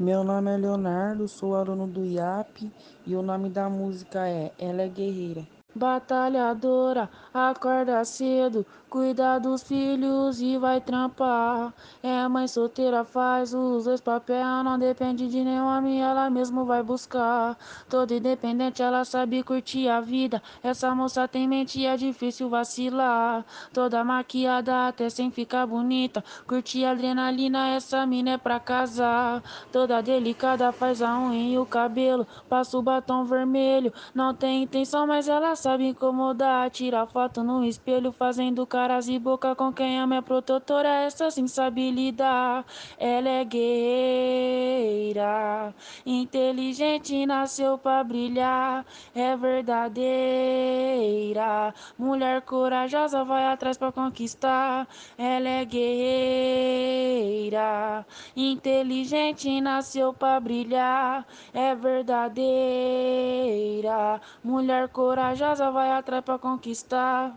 Meu nome é Leonardo, sou aluno do IAP e o nome da música é Ela é Guerreira. Batalhadora, acorda cedo, cuida dos filhos e vai trampar. É mãe solteira, faz os dois papel, não depende de nenhum homem, ela mesmo vai buscar. Toda independente, ela sabe curtir a vida. Essa moça tem mente e é difícil vacilar. Toda maquiada, até sem ficar bonita. Curtir adrenalina, essa mina é pra casar. Toda delicada, faz a unha e o cabelo. Passa o batom vermelho, não tem intenção, mas ela sabe incomodar, tira foto no espelho, fazendo caras e boca com quem ama é protetora, essa sim sabe lidar. Ela é guerreira, inteligente, nasceu pra brilhar, é verdadeira. Mulher corajosa, vai atrás pra conquistar. Ela é guerreira, inteligente, nasceu pra brilhar, é verdadeira. Mulher corajosa vai atrás pra conquistar.